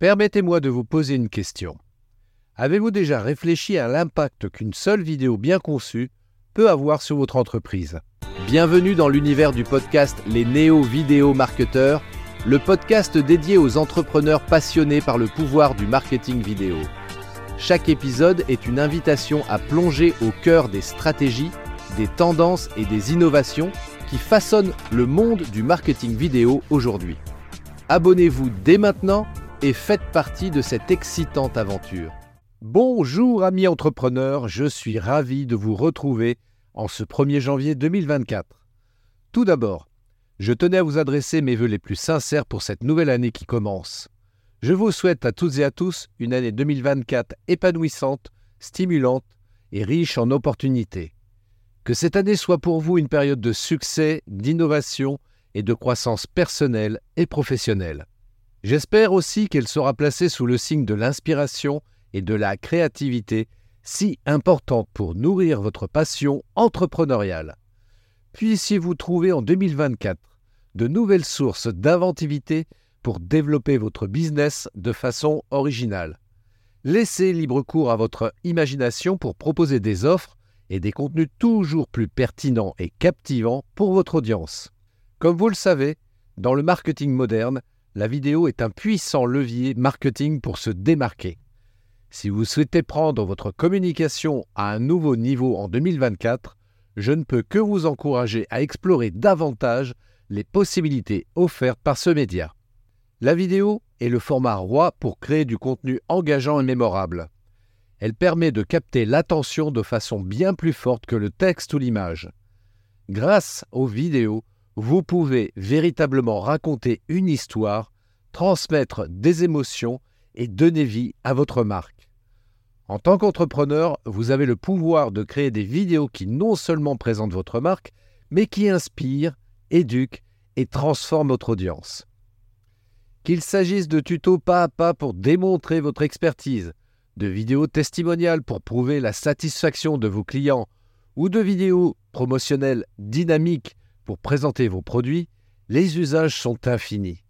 Permettez-moi de vous poser une question. Avez-vous déjà réfléchi à l'impact qu'une seule vidéo bien conçue peut avoir sur votre entreprise? Bienvenue dans l'univers du podcast Les Néo-Vidéo Marketeurs, le podcast dédié aux entrepreneurs passionnés par le pouvoir du marketing vidéo. Chaque épisode est une invitation à plonger au cœur des stratégies, des tendances et des innovations qui façonnent le monde du marketing vidéo aujourd'hui. Abonnez-vous dès maintenant et faites partie de cette excitante aventure. Bonjour amis entrepreneurs, je suis ravi de vous retrouver en ce 1er janvier 2024. Tout d'abord, je tenais à vous adresser mes voeux les plus sincères pour cette nouvelle année qui commence. Je vous souhaite à toutes et à tous une année 2024 épanouissante, stimulante et riche en opportunités. Que cette année soit pour vous une période de succès, d'innovation et de croissance personnelle et professionnelle. J'espère aussi qu'elle sera placée sous le signe de l'inspiration et de la créativité, si importante pour nourrir votre passion entrepreneuriale. Puissiez-vous trouver en 2024 de nouvelles sources d'inventivité pour développer votre business de façon originale. Laissez libre cours à votre imagination pour proposer des offres et des contenus toujours plus pertinents et captivants pour votre audience. Comme vous le savez, dans le marketing moderne, la vidéo est un puissant levier marketing pour se démarquer. Si vous souhaitez prendre votre communication à un nouveau niveau en 2024, je ne peux que vous encourager à explorer davantage les possibilités offertes par ce média. La vidéo est le format roi pour créer du contenu engageant et mémorable elle permet de capter l'attention de façon bien plus forte que le texte ou l'image. Grâce aux vidéos, vous pouvez véritablement raconter une histoire, transmettre des émotions et donner vie à votre marque. En tant qu'entrepreneur, vous avez le pouvoir de créer des vidéos qui non seulement présentent votre marque, mais qui inspirent, éduquent et transforment votre audience. Qu'il s'agisse de tutos pas à pas pour démontrer votre expertise, de vidéos testimoniales pour prouver la satisfaction de vos clients ou de vidéos promotionnelles dynamiques pour présenter vos produits, les usages sont infinis.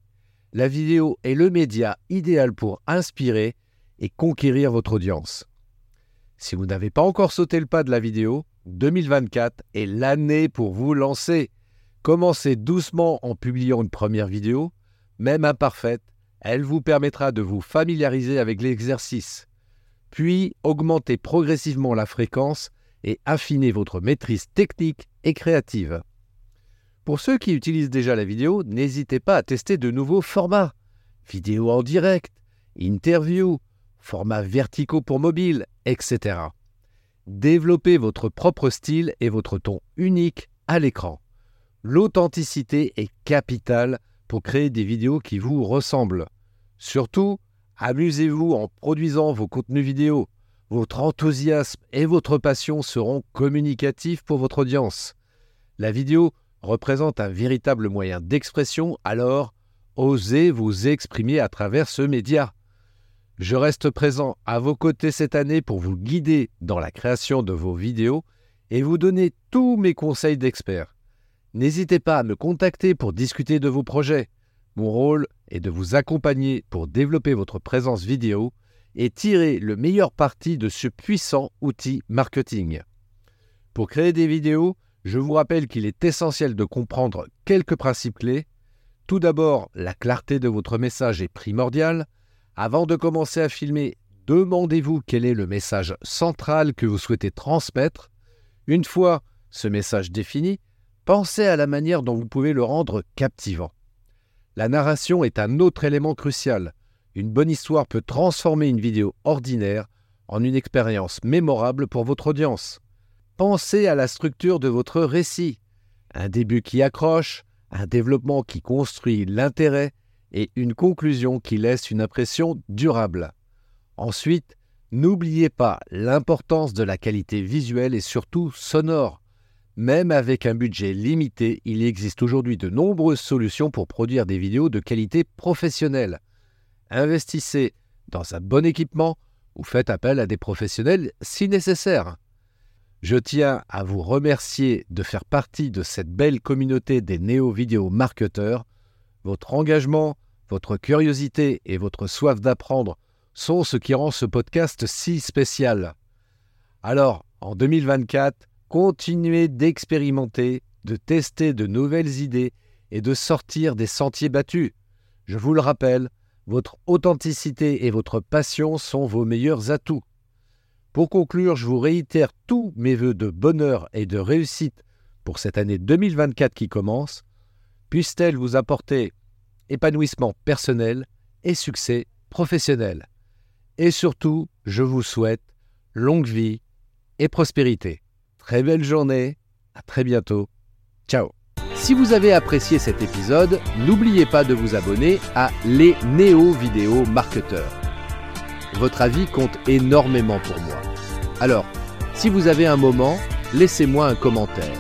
La vidéo est le média idéal pour inspirer et conquérir votre audience. Si vous n'avez pas encore sauté le pas de la vidéo, 2024 est l'année pour vous lancer. Commencez doucement en publiant une première vidéo, même imparfaite, elle vous permettra de vous familiariser avec l'exercice puis augmentez progressivement la fréquence et affinez votre maîtrise technique et créative. Pour ceux qui utilisent déjà la vidéo, n'hésitez pas à tester de nouveaux formats. Vidéo en direct, interview, formats verticaux pour mobile, etc. Développez votre propre style et votre ton unique à l'écran. L'authenticité est capitale pour créer des vidéos qui vous ressemblent. Surtout, Amusez-vous en produisant vos contenus vidéo. Votre enthousiasme et votre passion seront communicatifs pour votre audience. La vidéo représente un véritable moyen d'expression, alors osez vous exprimer à travers ce média. Je reste présent à vos côtés cette année pour vous guider dans la création de vos vidéos et vous donner tous mes conseils d'expert. N'hésitez pas à me contacter pour discuter de vos projets. Mon rôle est de vous accompagner pour développer votre présence vidéo et tirer le meilleur parti de ce puissant outil marketing. Pour créer des vidéos, je vous rappelle qu'il est essentiel de comprendre quelques principes clés. Tout d'abord, la clarté de votre message est primordiale. Avant de commencer à filmer, demandez-vous quel est le message central que vous souhaitez transmettre. Une fois ce message défini, pensez à la manière dont vous pouvez le rendre captivant. La narration est un autre élément crucial. Une bonne histoire peut transformer une vidéo ordinaire en une expérience mémorable pour votre audience. Pensez à la structure de votre récit. Un début qui accroche, un développement qui construit l'intérêt et une conclusion qui laisse une impression durable. Ensuite, n'oubliez pas l'importance de la qualité visuelle et surtout sonore. Même avec un budget limité, il existe aujourd'hui de nombreuses solutions pour produire des vidéos de qualité professionnelle. Investissez dans un bon équipement ou faites appel à des professionnels si nécessaire. Je tiens à vous remercier de faire partie de cette belle communauté des néo-vidéo marketeurs. Votre engagement, votre curiosité et votre soif d'apprendre sont ce qui rend ce podcast si spécial. Alors, en 2024, continuez d'expérimenter, de tester de nouvelles idées et de sortir des sentiers battus. Je vous le rappelle, votre authenticité et votre passion sont vos meilleurs atouts. Pour conclure, je vous réitère tous mes voeux de bonheur et de réussite pour cette année 2024 qui commence. Puisse-t-elle vous apporter épanouissement personnel et succès professionnel. Et surtout, je vous souhaite longue vie et prospérité. Très belle journée, à très bientôt. Ciao si vous avez apprécié cet épisode, n'oubliez pas de vous abonner à Les Néo Vidéo Marketeurs. Votre avis compte énormément pour moi. Alors, si vous avez un moment, laissez-moi un commentaire.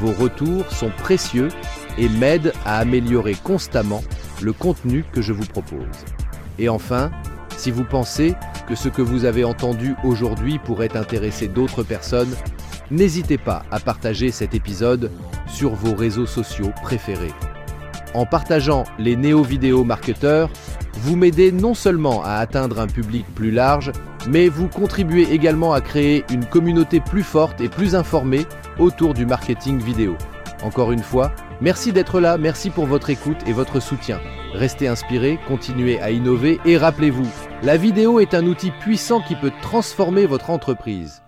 Vos retours sont précieux et m'aident à améliorer constamment le contenu que je vous propose. Et enfin, si vous pensez que ce que vous avez entendu aujourd'hui pourrait intéresser d'autres personnes, n'hésitez pas à partager cet épisode sur vos réseaux sociaux préférés. En partageant les néo-vidéo marketeurs, vous m'aidez non seulement à atteindre un public plus large, mais vous contribuez également à créer une communauté plus forte et plus informée autour du marketing vidéo. Encore une fois, merci d'être là, merci pour votre écoute et votre soutien. Restez inspirés, continuez à innover et rappelez-vous, la vidéo est un outil puissant qui peut transformer votre entreprise.